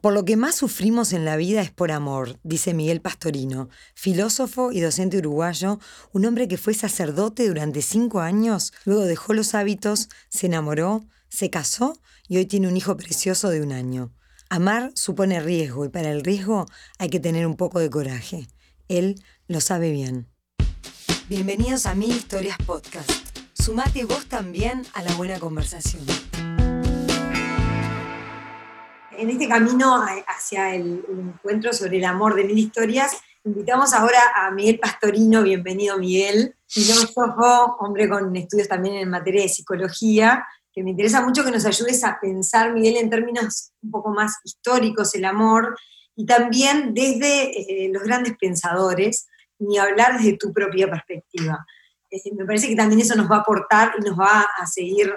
Por lo que más sufrimos en la vida es por amor, dice Miguel Pastorino, filósofo y docente uruguayo, un hombre que fue sacerdote durante cinco años, luego dejó los hábitos, se enamoró, se casó y hoy tiene un hijo precioso de un año. Amar supone riesgo y para el riesgo hay que tener un poco de coraje. Él lo sabe bien. Bienvenidos a Mil Historias Podcast. Sumate vos también a la buena conversación en este camino hacia el, encuentro sobre el amor de mil historias, invitamos ahora a Miguel Pastorino, bienvenido Miguel, filósofo, hombre con estudios también en materia de psicología, que me interesa mucho que nos ayudes a pensar, Miguel, en términos un poco más históricos, el amor, y también desde eh, los grandes pensadores, ni hablar desde tu propia perspectiva. me parece que también eso nos va a aportar y nos va a seguir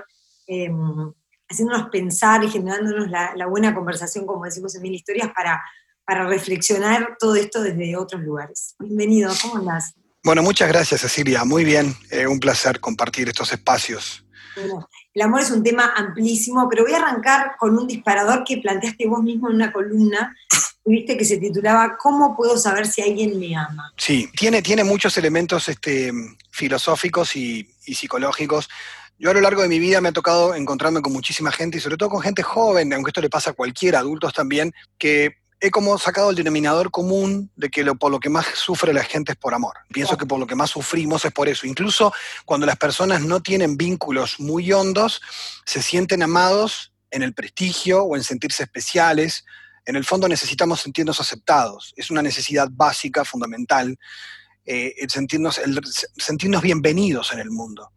em, haciéndonos pensar y generándonos la, buena conversación, como decimos en Mil Historias, para, para reflexionar todo esto desde otros lugares. Bienvenido, ¿cómo andás? Bueno, muchas gracias Cecilia, muy bien, eh, un placer compartir estos espacios. Bueno, el amor es un tema amplísimo, pero voy a arrancar con un disparador que planteaste vos mismo en una columna, viste que se titulaba ¿Cómo puedo saber si alguien me ama? Sí, tiene, tiene muchos elementos este, filosóficos y, y psicológicos yo a lo largo de mi vida me ha tocado encontrarme con muchísima gente y sobre todo con gente joven, aunque esto le pasa a cualquier adultos también, que he como sacado el denominador común de que lo, por lo que más sufre la gente es por amor. Pienso que por lo que más sufrimos es por eso. Incluso cuando las personas no tienen vínculos muy hondos, se sienten amados en el prestigio o en sentirse especiales. En el fondo necesitamos sentirnos aceptados. Es una necesidad básica, fundamental. Eh, sentirnos, el sentirnos bienvenidos en el mundo.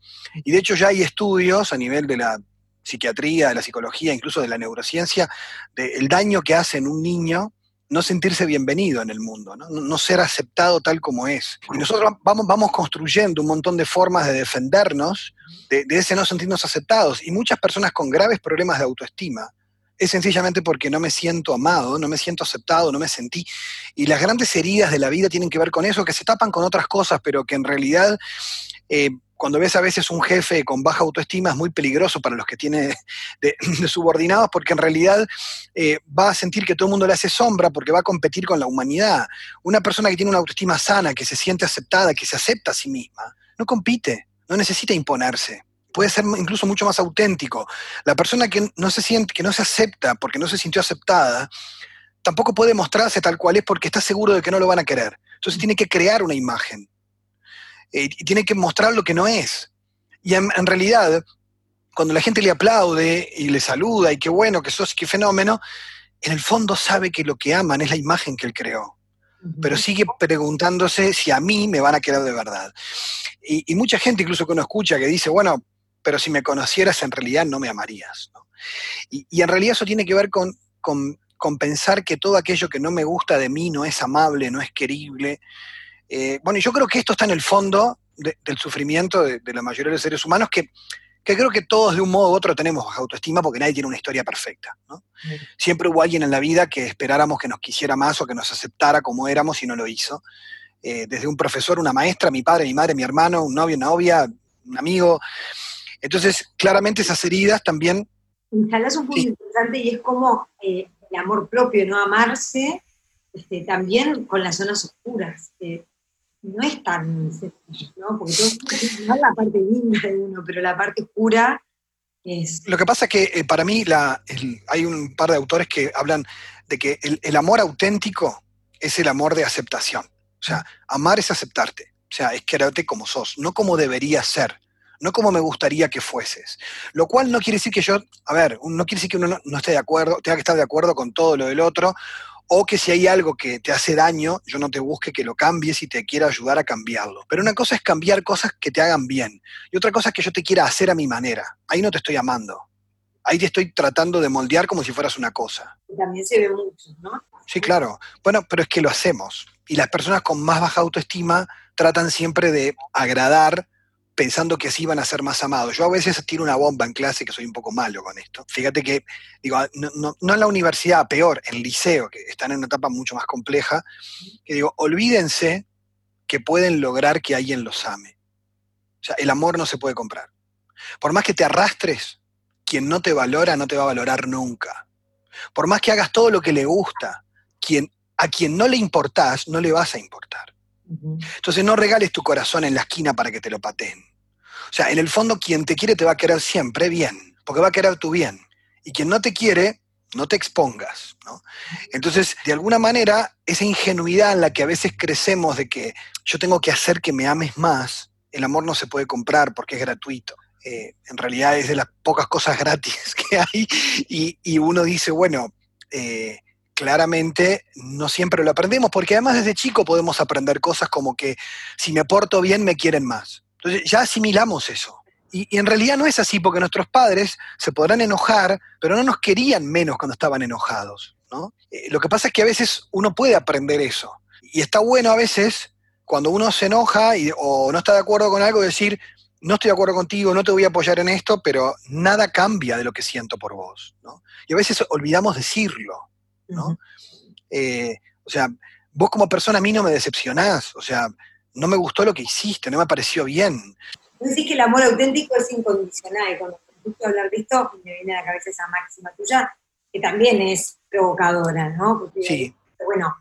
Y de hecho ya hay estudios a nivel de la psiquiatría, de la psicología, incluso de la neurociencia, del daño que hace en un niño no sentirse bienvenido en el mundo, ¿no? ser aceptado tal como es. Y nosotros vamos, vamos construyendo un montón de formas de defendernos de, de ese no sentirnos aceptados. Y muchas personas con graves problemas de autoestima es sencillamente porque no me siento amado, no me siento aceptado, no me sentí. Y las grandes heridas de la vida tienen que ver con eso, que se tapan con otras cosas, pero que en realidad, eh, cuando ves a veces un jefe con baja autoestima, es muy peligroso para los que tiene de, subordinados, porque en realidad eh, va a sentir que todo el mundo le hace sombra, porque va a competir con la humanidad. Una persona que tiene una autoestima sana, que se siente aceptada, que se acepta a sí misma, no compite, no necesita imponerse puede ser incluso mucho más auténtico. La persona que no se siente, que no se acepta porque no se sintió aceptada, tampoco puede mostrarse tal cual es porque está seguro de que no lo van a querer. Entonces tiene que crear una imagen. Eh, y tiene que mostrar lo que no es. Y en, realidad, cuando la gente le aplaude y le saluda y qué bueno, que sos, qué fenómeno, en el fondo sabe que lo que aman es la imagen que él creó. Pero sigue preguntándose si a mí me van a querer de verdad. Y, y mucha gente incluso que uno escucha que dice, bueno, pero si me conocieras en realidad no me amarías. Y, en realidad eso tiene que ver con, pensar que todo aquello que no me gusta de mí no es amable, no es querible. Eh, bueno, yo creo que esto está en el fondo del sufrimiento de, la mayoría de los seres humanos, que, creo que todos de un modo u otro tenemos baja autoestima porque nadie tiene una historia perfecta. Siempre hubo alguien en la vida que esperáramos que nos quisiera más o que nos aceptara como éramos y no lo hizo. Eh, desde un profesor, una maestra, mi padre, mi madre, mi hermano, un novio, una novia, un amigo. Entonces, claramente esas heridas también... Instalas un punto interesante y es como eh, el amor propio, no amarse, este, también con las zonas oscuras. no es tan sencillo, ¿no? Porque todo, no la parte linda de uno, pero la parte oscura es... Lo que pasa es que eh, para mí la, hay un par de autores que hablan de que el, el amor auténtico es el amor de aceptación. O sea, amar es aceptarte. O sea, es quererte como sos, no como deberías ser no como me gustaría que fueses. Lo cual no quiere decir que yo, a ver, no quiere decir que uno no, esté de acuerdo, tenga que estar de acuerdo con todo lo del otro, o que si hay algo que te hace daño, yo no te busque que lo cambies y te quiera ayudar a cambiarlo. Pero una cosa es cambiar cosas que te hagan bien, y otra cosa es que yo te quiera hacer a mi manera. Ahí no te estoy amando. Ahí te estoy tratando de moldear como si fueras una cosa. También se ve mucho, ¿no? Sí, claro. Bueno, pero es que lo hacemos. Y las personas con más baja autoestima tratan siempre de agradar pensando que así van a ser más amados. Yo a veces tiro una bomba en clase, que soy un poco malo con esto. Fíjate que, digo, no, en la universidad, peor, en el liceo, que están en una etapa mucho más compleja, que digo, olvídense que pueden lograr que alguien los ame. O sea, el amor no se puede comprar. Por más que te arrastres, quien no te valora no te va a valorar nunca. Por más que hagas todo lo que le gusta, quien, a quien no le importás, no le vas a importar. Entonces no regales tu corazón en la esquina para que te lo pateen. O sea, en el fondo quien te quiere te va a querer siempre bien, porque va a querer tu bien. Y quien no te quiere, no te expongas. Entonces, de alguna manera, esa ingenuidad en la que a veces crecemos de que yo tengo que hacer que me ames más, el amor no se puede comprar porque es gratuito. Eh, en realidad es de las pocas cosas gratis que hay y, uno dice, bueno, eh, claramente no siempre lo aprendemos, porque además desde chico podemos aprender cosas como que si me porto bien me quieren más. Entonces ya asimilamos eso. Y, en realidad no es así, porque nuestros padres se podrán enojar, pero no nos querían menos cuando estaban enojados. ¿no? Eh, lo que pasa es que a veces uno puede aprender eso. Y está bueno a veces, cuando uno se enoja y, o no está de acuerdo con algo, decir, no estoy de acuerdo contigo, no te voy a apoyar en esto, pero nada cambia de lo que siento por vos. ¿no? Y a veces olvidamos decirlo. ¿No? Eh, o sea, vos como persona a mí no me decepcionás, o sea, no me gustó lo que hiciste, no me pareció bien. Vos decís que el amor auténtico es incondicional, y cuando escucho hablar de esto, me viene a la cabeza esa máxima tuya, que también es provocadora, ¿no? Porque, sí. bueno,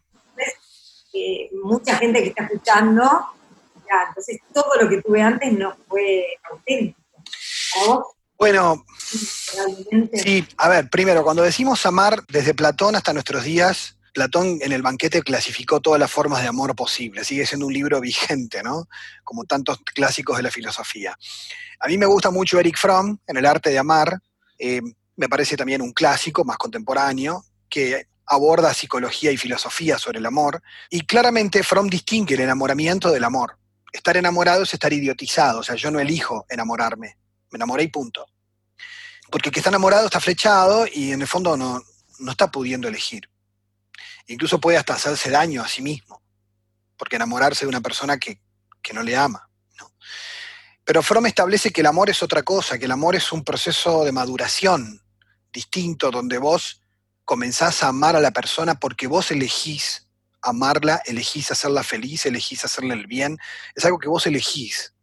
mucha gente que está escuchando, ya, entonces todo lo que tuve antes no fue auténtico. Bueno, sí, a ver, primero, cuando decimos amar desde Platón hasta nuestros días, Platón en el banquete clasificó todas las formas de amor posibles, sigue siendo un libro vigente, ¿no? Como tantos clásicos de la filosofía. A mí me gusta mucho Eric Fromm en El arte de amar, eh, me parece también un clásico más contemporáneo, que aborda psicología y filosofía sobre el amor, y claramente Fromm distingue el enamoramiento del amor. Estar enamorado es estar idiotizado, o sea, yo no elijo enamorarme, me enamoré y punto. Porque el que está enamorado está flechado y en el fondo no, está pudiendo elegir. Incluso puede hasta hacerse daño a sí mismo, porque enamorarse de una persona que, no le ama. Pero Fromm establece que el amor es otra cosa, que el amor es un proceso de maduración distinto, donde vos comenzás a amar a la persona porque vos elegís amarla, elegís hacerla feliz, elegís hacerle el bien. Es algo que vos elegís.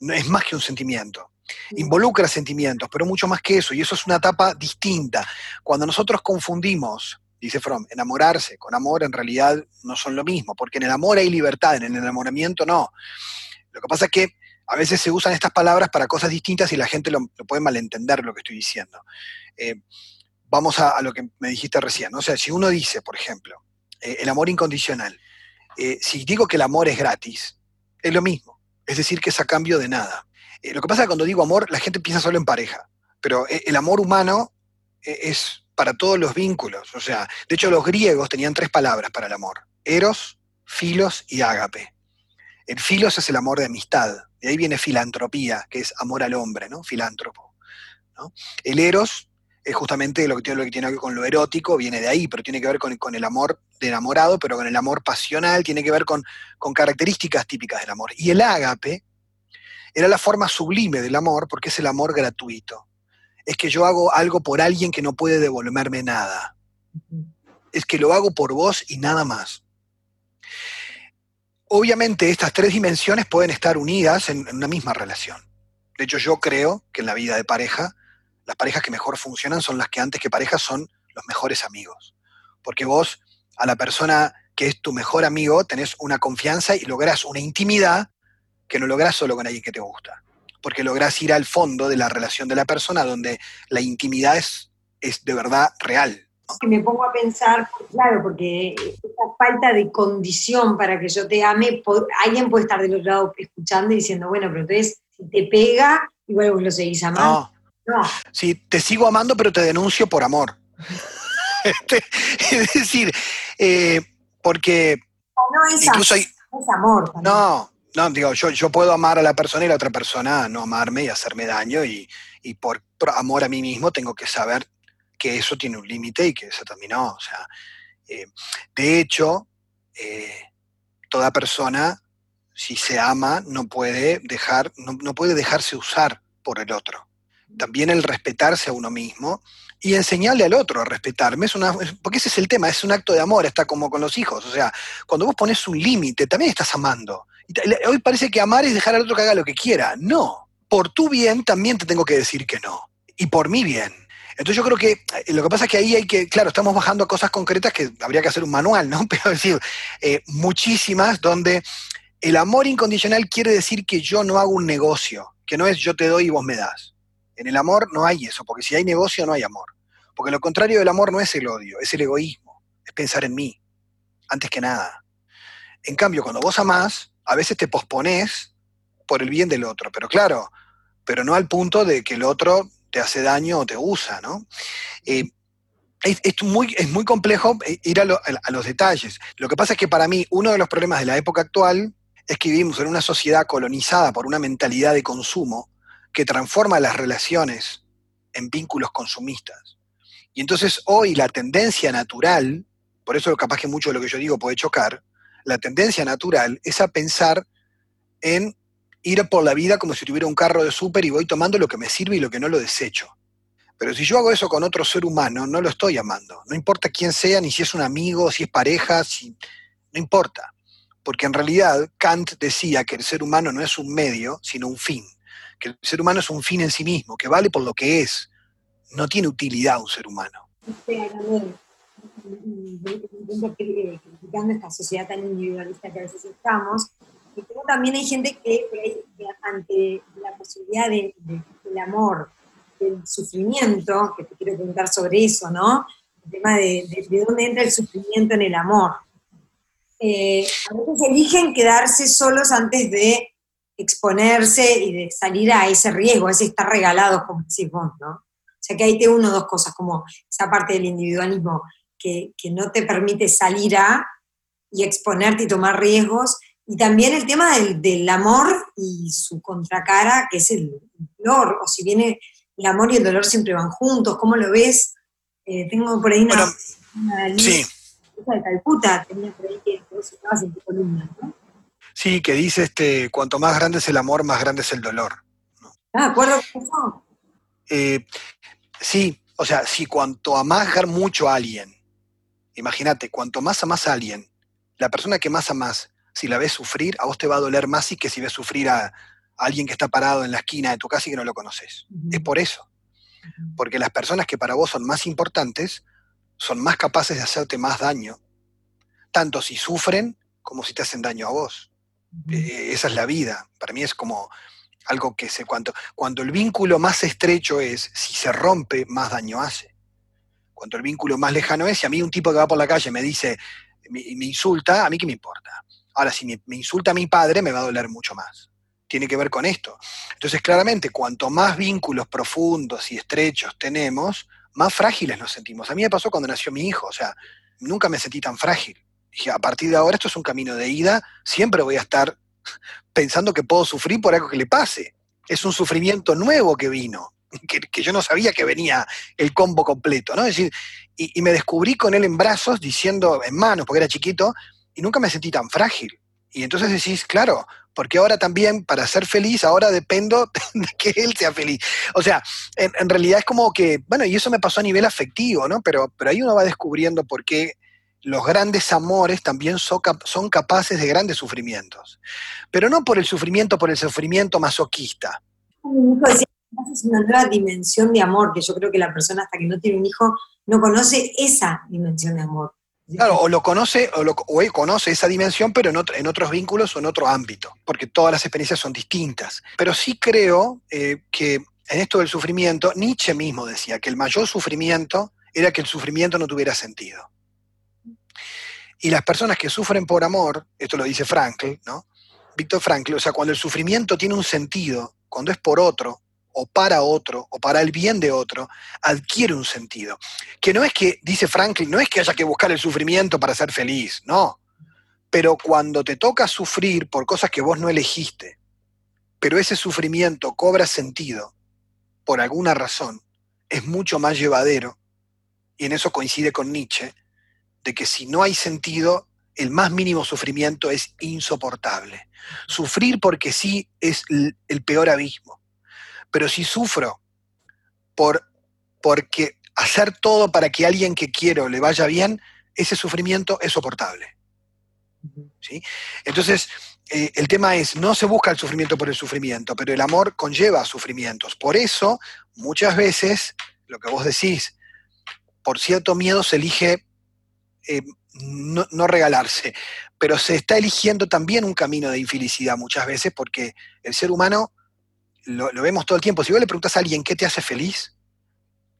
No, es más que un sentimiento involucra sentimientos, pero mucho más que eso, y eso es una etapa distinta. Cuando nosotros confundimos, dice Fromm, enamorarse con amor en realidad no son lo mismo, porque en el amor hay libertad, en el enamoramiento no. Lo que pasa es que a veces se usan estas palabras para cosas distintas y la gente lo, puede malentender lo que estoy diciendo. Eh, vamos a, lo que me dijiste recién. O sea, si uno dice, por ejemplo, eh, el amor incondicional, eh, si digo que el amor es gratis, es lo mismo. Es decir, que es a cambio de nada. Eh, lo que pasa es que cuando digo amor, la gente piensa solo en pareja, pero eh, el amor humano eh, es para todos los vínculos. O sea, de hecho los griegos tenían tres palabras para el amor, eros, filos y ágape. El filos es el amor de amistad, de ahí viene filantropía, que es amor al hombre, ¿no? Filántropo. El eros es justamente lo que, tiene, que ver con lo erótico, viene de ahí, pero tiene que ver con, el amor de enamorado, pero con el amor pasional, tiene que ver con, con características típicas del amor. Y el ágape era la forma sublime del amor porque es el amor gratuito. Es que yo hago algo por alguien que no puede devolverme nada. Es que lo hago por vos y nada más. Obviamente estas tres dimensiones pueden estar unidas en, una misma relación. De hecho, yo creo que en la vida de pareja, las parejas que mejor funcionan son las que antes que parejas son los mejores amigos. Porque vos a la persona que es tu mejor amigo tenés una confianza y lográs una intimidad que no lográs solo con alguien que te gusta, porque lográs ir al fondo de la relación de la persona donde la intimidad es, es de verdad real. Me pongo a pensar, claro, porque esa falta de condición para que yo te ame, alguien puede estar del otro lado escuchando y diciendo, bueno, pero entonces si te pega, igual vos lo seguís amando. No. no. Sí, te sigo amando, pero te denuncio por amor. Este, es decir, eh, porque no, es, incluso es amor. No, no, digo, yo, yo puedo amar a la persona y la otra persona no amarme y hacerme daño y, por, amor a mí mismo tengo que saber que eso tiene un límite y que se terminó. O sea, eh, de hecho, eh, toda persona, si se ama, no puede, dejar, no, puede dejarse usar por el otro. También el respetarse a uno mismo y enseñarle al otro a respetarme, es una, porque ese es el tema, es un acto de amor, está como con los hijos. O sea, cuando vos pones un límite, también estás amando. Hoy parece que amar es dejar al otro que haga lo que quiera. No. Por tu bien también te tengo que decir que no. Y por mi bien. Entonces yo creo que eh, lo que pasa es que ahí hay que, claro, estamos bajando a cosas concretas que habría que hacer un manual, ¿no? Pero decir, eh, muchísimas donde el amor incondicional quiere decir que yo no hago un negocio, que no es yo te doy y vos me das. En el amor no hay eso, porque si hay negocio no hay amor. Porque lo contrario del amor no es el odio, es el egoísmo, es pensar en mí, antes que nada. En cambio, cuando vos amás, a veces te pospones por el bien del otro, pero claro, pero no al punto de que el otro te hace daño o te usa, ¿no? Eh, es, muy, es muy complejo eh, ir a, a, los detalles. Lo que pasa es que para mí uno de los problemas de la época actual es que vivimos en una sociedad colonizada por una mentalidad de consumo que transforma las relaciones en vínculos consumistas. Y entonces hoy la tendencia natural, por eso capaz que mucho de lo que yo digo puede chocar, la tendencia natural es a pensar en ir por la vida como si tuviera un carro de súper y voy tomando lo que me sirve y lo que no lo desecho. Pero si yo hago eso con otro ser humano, no lo estoy amando. No importa quién sea, ni si es un amigo, si es pareja, si... no importa. Porque en realidad Kant decía que el ser humano no es un medio, sino un fin. Que el ser humano es un fin en sí mismo, que vale por lo que es. No tiene utilidad un ser humano. Criticando esta sociedad tan individualista que a veces estamos, y también hay gente que, ante la posibilidad de, del amor, del sufrimiento, que te quiero preguntar sobre eso, ¿no? El tema de, de dónde entra el sufrimiento en el amor. Eh, a veces eligen quedarse solos antes de exponerse y de salir a ese riesgo, a ese estar regalado, como decís vos, ¿no? O sea que ahí te uno dos cosas, como esa parte del individualismo que, que no te permite salir a y exponerte y tomar riesgos, y también el tema del, amor y su contracara, que es el dolor, o si viene el amor y el dolor siempre van juntos, ¿cómo lo ves? Eh, tengo por ahí una, sí. de Calcuta, tenía por ahí que vos estabas en tu columna, ¿no? Sí, que dice, este, cuanto más grande es el amor, más grande es el dolor. ¿Estás de acuerdo con eso? Eh, sí, o sea, si cuanto amás mucho a alguien, imagínate, cuanto más amás a alguien, la persona que más amás si la ves sufrir, a vos te va a doler más y que si ves sufrir a, alguien que está parado en la esquina de tu casa y que no lo conoces. Es por eso. Porque las personas que para vos son más importantes son más capaces de hacerte más daño, tanto si sufren como si te hacen daño a vos. E, esa es la vida. Para mí es como algo que se cuanto cuando el vínculo más estrecho es si se rompe más daño hace. Cuando el vínculo más lejano es si a mí un tipo que va por la calle me dice me, me insulta, a mí qué me importa. Ahora, si me, insulta a mi padre, me va a doler mucho más. Tiene que ver con esto. Entonces, claramente, cuanto más vínculos profundos y estrechos tenemos, más frágiles nos sentimos. A mí me pasó cuando nació mi hijo, o sea, nunca me sentí tan frágil. Dije, a partir de ahora esto es un camino de ida, siempre voy a estar pensando que puedo sufrir por algo que le pase. Es un sufrimiento nuevo que vino, que, yo no sabía que venía el combo completo, ¿no? Es decir, y, me descubrí con él en brazos, diciendo, en manos, porque era chiquito, y nunca me sentí tan frágil. Y entonces decís, claro, porque ahora también para ser feliz, ahora dependo de que él sea feliz. O sea, en, realidad es como que, bueno, y eso me pasó a nivel afectivo, ¿no? Pero, pero ahí uno va descubriendo por qué los grandes amores también son capaces de grandes sufrimientos. Pero no por el sufrimiento, por el sufrimiento masoquista. Es una nueva dimensión de amor que yo creo que la persona hasta que no tiene un hijo no conoce esa dimensión de amor Claro, o lo conoce, o, lo, él conoce esa dimensión, pero en, en, otros vínculos o en otro ámbito, porque todas las experiencias son distintas. Pero sí creo eh, que en esto del sufrimiento, Nietzsche mismo decía que el mayor sufrimiento era que el sufrimiento no tuviera sentido. Y las personas que sufren por amor, esto lo dice Frankl, ¿no? Víctor Frankl, o sea, cuando el sufrimiento tiene un sentido, cuando es por otro, o para otro o para el bien de otro, adquiere un sentido. Que no es que, dice Franklin, no es que haya que buscar el sufrimiento para ser feliz, no. Pero cuando te toca sufrir por cosas que vos no elegiste, pero ese sufrimiento cobra sentido por alguna razón, es mucho más llevadero, y en eso coincide con Nietzsche, de que si no hay sentido, el más mínimo sufrimiento es insoportable. Sufrir porque sí es el peor abismo. Pero si sufro por porque hacer todo para que alguien que quiero le vaya bien, ese sufrimiento es soportable. ¿Sí? Entonces, eh, el tema es, no se busca el sufrimiento por el sufrimiento, pero el amor conlleva sufrimientos. Por eso, muchas veces, lo que vos decís, por cierto miedo se elige eh, no, regalarse, pero se está eligiendo también un camino de infelicidad muchas veces porque el ser humano lo, vemos todo el tiempo. Si vos le preguntas a alguien qué te hace feliz,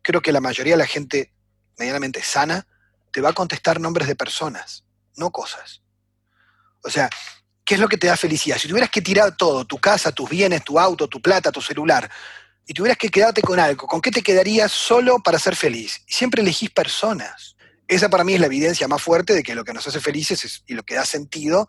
creo que la mayoría de la gente medianamente sana te va a contestar nombres de personas, no cosas. O sea, ¿qué es lo que te da felicidad? Si tuvieras que tirar todo, tu casa, tus bienes, tu auto, tu plata, tu celular, y tuvieras que quedarte con algo, ¿con qué te quedarías solo para ser feliz? Siempre elegís personas. Esa para mí es la evidencia más fuerte de que lo que nos hace felices y lo que da sentido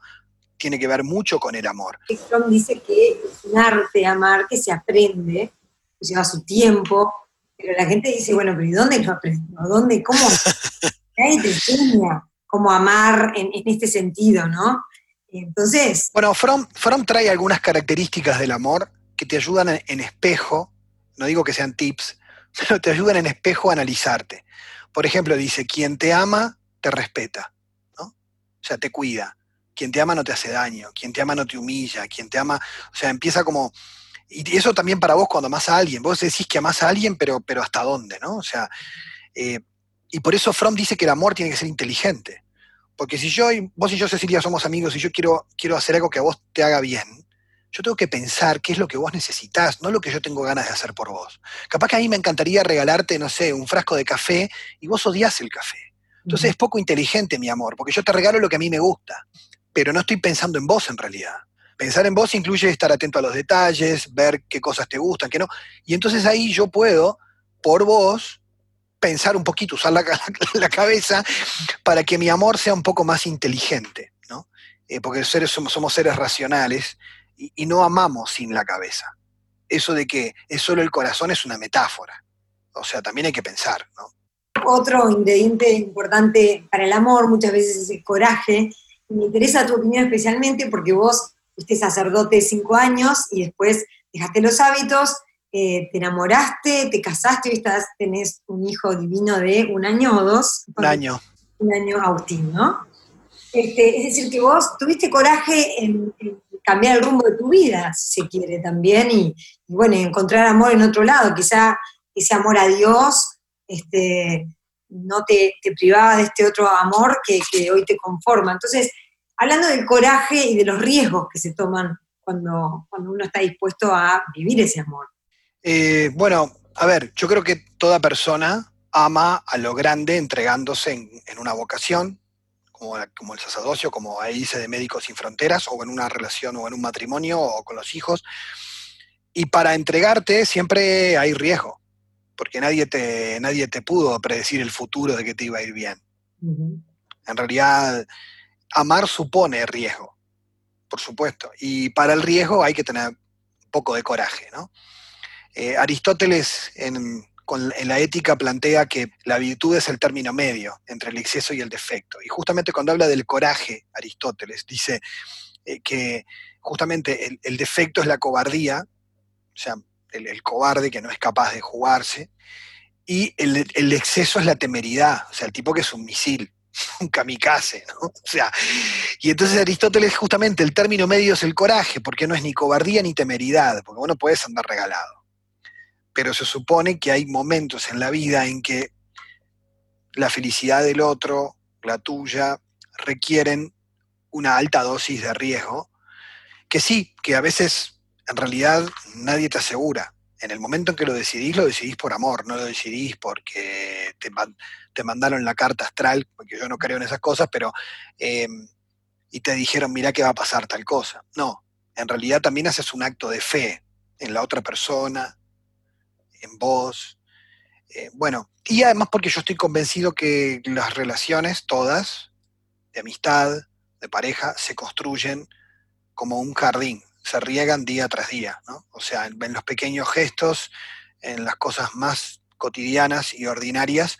tiene que ver mucho con el amor. Strong dice que es un arte amar que se aprende, que lleva su tiempo, pero la gente dice, bueno, pero ¿y dónde lo aprendo? ¿Dónde? ¿Cómo? Nadie te enseña cómo amar en, este sentido, ¿no? Entonces... Bueno, Fromm, trae algunas características del amor que te ayudan en espejo no digo que sean tips, pero te ayudan en espejo a analizarte. Por ejemplo, dice, quien te ama, te respeta, ¿no? O sea, te cuida. Quien te ama no te hace daño, quien te ama no te humilla, quien te ama, o sea, empieza como... Y eso también para vos cuando amas a alguien. Vos decís que amás a alguien, pero, pero ¿hasta dónde, no? O sea, eh, y por eso Fromm dice que el amor tiene que ser inteligente. Porque si yo, vos y yo, Cecilia, somos amigos y yo quiero, quiero hacer algo que a vos te haga bien, yo tengo que pensar qué es lo que vos necesitas, no lo que yo tengo ganas de hacer por vos. Capaz que a mí me encantaría regalarte, no sé, un frasco de café y vos odias el café. Entonces es poco inteligente, mi amor, porque yo te regalo lo que a mí me gusta, pero no estoy pensando en vos en realidad. Pensar en vos incluye estar atento a los detalles, ver qué cosas te gustan, qué no. Y entonces ahí yo puedo, por vos, pensar un poquito, usar la, cabeza para que mi amor sea un poco más inteligente, ¿no? Eh, porque seres somos, somos seres racionales y, no amamos sin la cabeza. Eso de que es solo el corazón es una metáfora. O sea, también hay que pensar, ¿no? Otro ingrediente importante para el amor muchas veces es el coraje. Me interesa tu opinión especialmente porque vos fuiste sacerdote cinco años y después dejaste los hábitos, eh, te enamoraste, te casaste, y estás, tenés un hijo divino de un año o dos. Un año. Un año Agustín, ¿no? Este, es decir, que vos tuviste coraje en, cambiar el rumbo de tu vida, si se quiere también, y, bueno, encontrar amor en otro lado. Quizá ese amor a Dios este, no te, privaba de este otro amor que, hoy te conforma. Entonces, hablando del coraje y de los riesgos que se toman cuando, cuando uno está dispuesto a vivir ese amor. Eh, bueno, a ver, yo creo que toda persona ama a lo grande entregándose en una vocación, como, el sacerdocio, como ahí dice de Médicos Sin Fronteras, o en una relación o en un matrimonio o con los hijos. Y para entregarte siempre hay riesgo, porque nadie te, nadie te pudo predecir el futuro de que te iba a ir bien. En realidad, amar supone riesgo, por supuesto. Y para el riesgo hay que tener un poco de coraje, ¿no? Eh, Aristóteles en la ética plantea que la virtud es el término medio entre el exceso y el defecto. Y justamente cuando habla del coraje, Aristóteles dice eh, que justamente el, defecto es la cobardía, o sea, el, cobarde que no es capaz de jugarse, y el, el, exceso es la temeridad, o sea, el tipo que es un misil, un kamikaze, ¿no? O sea, y entonces Aristóteles justamente el término medio es el coraje, porque no es ni cobardía ni temeridad, porque uno puede andar regalado pero se supone que hay momentos en la vida en que la felicidad del otro, la tuya, requieren una alta dosis de riesgo, que sí, que a veces en realidad nadie te asegura. En el momento en que lo decidís, lo decidís por amor, no lo decidís porque te, mandaron la carta astral, porque yo no creo en esas cosas, pero... Eh, y te dijeron, mira que va a pasar tal cosa. No, en realidad también haces un acto de fe en la otra persona, en vos. Eh, bueno, y además porque yo estoy convencido que las relaciones, todas, de amistad, de pareja, se construyen como un jardín, se riegan día tras día, ¿no? O sea, en, los pequeños gestos, en las cosas más cotidianas y ordinarias,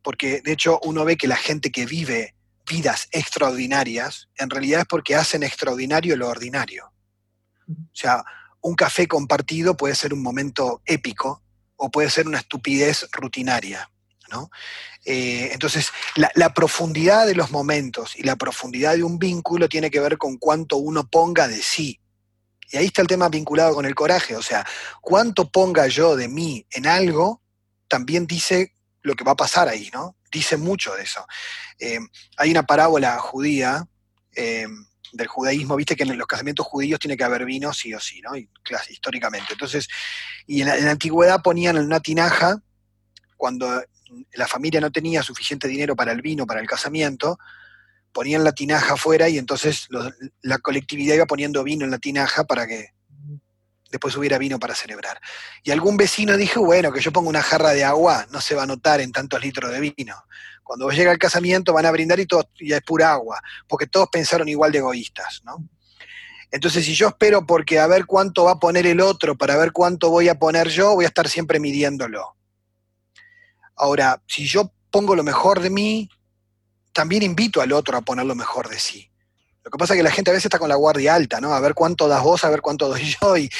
porque de hecho uno ve que la gente que vive vidas extraordinarias, en realidad es porque hacen extraordinario lo ordinario. O sea, un café compartido puede ser un momento épico, o puede ser una estupidez rutinaria. ¿no? Eh, entonces, la, profundidad de los momentos y la profundidad de un vínculo tiene que ver con cuánto uno ponga de sí. Y ahí está el tema vinculado con el coraje, o sea, cuánto ponga yo de mí en algo también dice lo que va a pasar ahí, ¿no? Dice mucho de eso. Eh, hay una parábola judía eh, del judaísmo, viste que en los casamientos judíos tiene que haber vino sí o sí, ¿no? Históricamente. Entonces, y en la, antigüedad ponían en una tinaja, cuando la familia no tenía suficiente dinero para el vino, para el casamiento, ponían la tinaja afuera y entonces la colectividad iba poniendo vino en la tinaja para que después hubiera vino para celebrar. Y algún vecino dijo, bueno, que yo ponga una jarra de agua, no se va a notar en tantos litros de vino. Cuando llega el casamiento van a brindar y todo es pura agua, porque todos pensaron igual de egoístas, ¿no? Entonces, si yo espero porque a ver cuánto va a poner el otro para ver cuánto voy a poner yo, voy a estar siempre midiéndolo. Ahora, si yo pongo lo mejor de mí, también invito al otro a poner lo mejor de sí. Lo que pasa es que la gente a veces está con la guardia alta, ¿no? A ver cuánto das vos, a ver cuánto doy yo, y,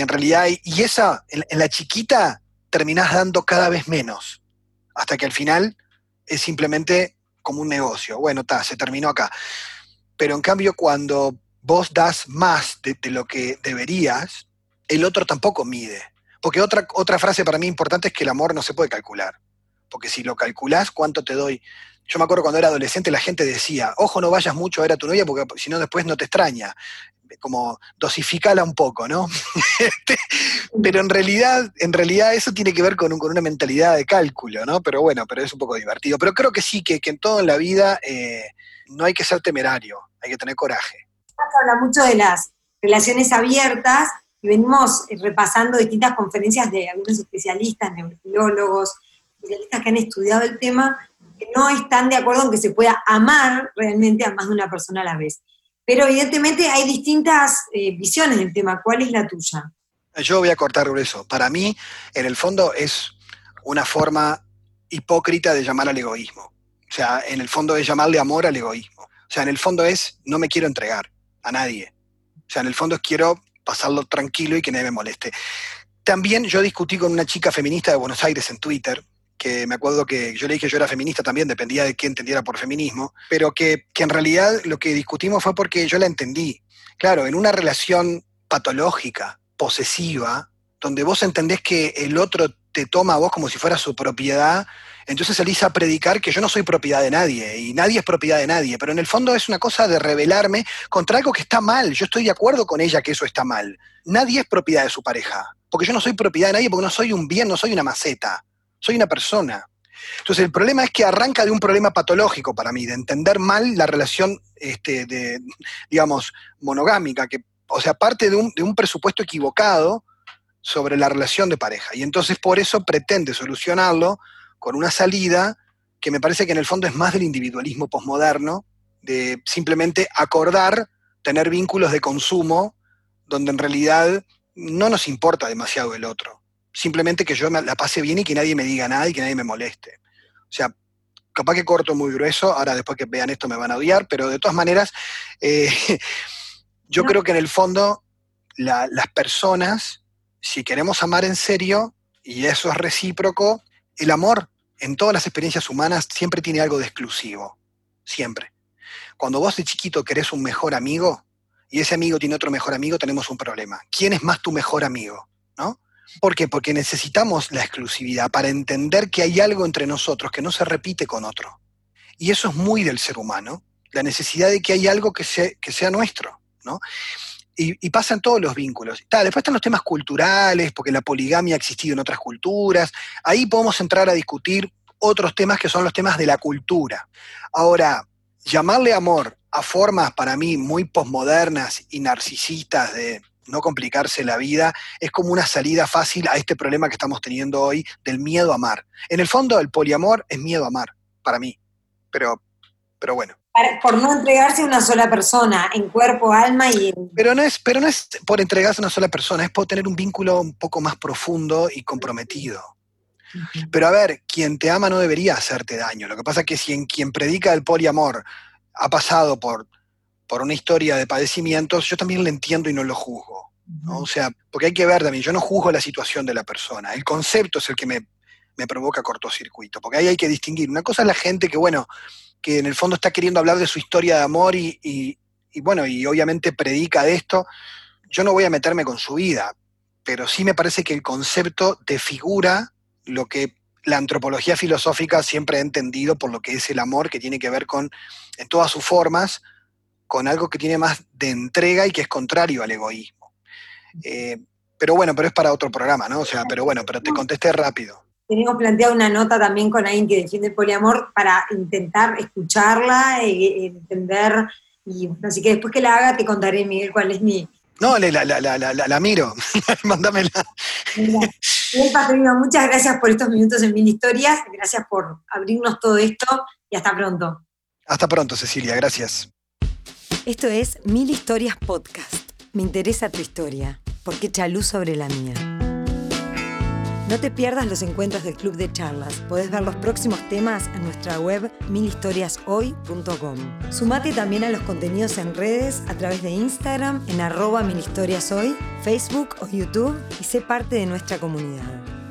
en realidad, y esa, en, la chiquita, terminás dando cada vez menos, hasta que al final es simplemente como un negocio. Bueno, está, se terminó acá. Pero en cambio, cuando vos das más de, lo que deberías, el otro tampoco mide. Porque otra, otra frase para mí importante es que el amor no se puede calcular. Porque si lo calculás, ¿cuánto te doy? Yo me acuerdo cuando era adolescente la gente decía, ojo, no vayas mucho a ver a tu novia porque si no después no te extraña. Como dosificala un poco, ¿no? Este, pero en realidad, en realidad eso tiene que ver con, con, una mentalidad de cálculo, ¿no? Pero bueno, pero es un poco divertido. Pero creo que sí, que, que en todo en la vida eh, no hay que ser temerario, hay que tener coraje. Habla mucho de las relaciones abiertas y venimos repasando distintas conferencias de algunos especialistas, neurólogos, especialistas que han estudiado el tema no están de acuerdo en que se pueda amar realmente a más de una persona a la vez. Pero evidentemente hay distintas eh, visiones del tema. ¿Cuál es la tuya? Yo voy a cortar eso. Para mí, en el fondo, es una forma hipócrita de llamar al egoísmo. O sea, en el fondo es llamarle amor al egoísmo. O sea, en el fondo es no me quiero entregar a nadie. O sea, en el fondo es quiero pasarlo tranquilo y que nadie me moleste. También yo discutí con una chica feminista de Buenos Aires en Twitter, que me acuerdo que yo le dije que yo era feminista también, dependía de qué entendiera por feminismo, pero que, en realidad lo que discutimos fue porque yo la entendí. Claro, en una relación patológica, posesiva, donde vos entendés que el otro te toma a vos como si fuera su propiedad, entonces salís a predicar que yo no soy propiedad de nadie y nadie es propiedad de nadie, pero en el fondo es una cosa de rebelarme contra algo que está mal. Yo estoy de acuerdo con ella que eso está mal. Nadie es propiedad de su pareja, porque yo no soy propiedad de nadie, porque no soy un bien, no soy una maceta soy una persona. Entonces el problema es que arranca de un problema patológico para mí, de entender mal la relación, este, de, digamos, monogámica, que, o sea, parte de un, de un presupuesto equivocado sobre la relación de pareja. Y entonces por eso pretende solucionarlo con una salida que me parece que en el fondo es más del individualismo posmoderno, de simplemente acordar tener vínculos de consumo donde en realidad no nos importa demasiado el otro simplemente que yo la pase bien y que nadie me diga nada y que nadie me moleste. O sea, capaz que corto muy grueso, ahora después que vean esto me van a odiar, pero de todas maneras, eh, yo creo que en el fondo las personas, si queremos amar en serio, y eso es recíproco, el amor en todas las experiencias humanas siempre tiene algo de exclusivo, siempre. Cuando vos de chiquito querés un mejor amigo y ese amigo tiene otro mejor amigo, tenemos un problema. ¿Quién es más tu mejor amigo? ¿No? ¿Por qué? Porque necesitamos la exclusividad para entender que hay algo entre nosotros que no se repite con otro. Y eso es muy del ser humano, la necesidad de que hay algo que, sea nuestro, ¿no? Y, pasa en todos los vínculos. después están los temas culturales, porque la poligamia ha existido en otras culturas. Ahí podemos entrar a discutir otros temas que son los temas de la cultura. Ahora, llamarle amor a formas para mí muy posmodernas y narcisistas de no complicarse la vida, es como una salida fácil a este problema que estamos teniendo hoy del miedo a amar. En el fondo, el poliamor es miedo a amar, para mí. Pero, pero bueno. Por no entregarse a una sola persona, en cuerpo, alma y... Pero no, es, pero no es por entregarse a una sola persona, es por tener un vínculo un poco más profundo y comprometido. Pero a ver, quien te ama no debería hacerte daño. Lo que pasa es que si en quien predica el poliamor ha pasado por por una historia de padecimientos, yo también lo entiendo y no lo juzgo. O sea, porque hay que ver también, yo no juzgo la situación de la persona, el concepto es el que me, provoca cortocircuito, porque ahí hay que distinguir. Una cosa es la gente que, bueno, que en el fondo está queriendo hablar de su historia de amor y, y bueno, y obviamente predica de esto. Yo no voy a meterme con su vida, pero sí me parece que el concepto de figura lo que la antropología filosófica siempre ha entendido por lo que es el amor, que tiene que ver con, en todas sus formas, con algo que tiene más de entrega y que es contrario al egoísmo. Eh, pero bueno, pero es para otro programa, ¿no? O sea, pero bueno, pero te contesté rápido. Tenemos planteado una nota también con alguien que defiende el poliamor para intentar escucharla e, entender. Y así que después que la haga te contaré, Miguel, cuál es mi, no, la, la, la, la miro. Mándamela. muchas gracias por estos minutos en Mil Historias. Gracias por abrirnos todo esto y hasta pronto. Hasta pronto, Cecilia. Gracias. Esto es Mil Historias Podcast. Me interesa tu historia, porque echa luz sobre la mía. No te pierdas los encuentros del Club de Charlas. Podés ver los próximos temas en nuestra web milhistoriashoy.com. Sumate también a los contenidos en redes a través de Instagram en arroba milhistoriashoy, Facebook o YouTube y sé parte de nuestra comunidad.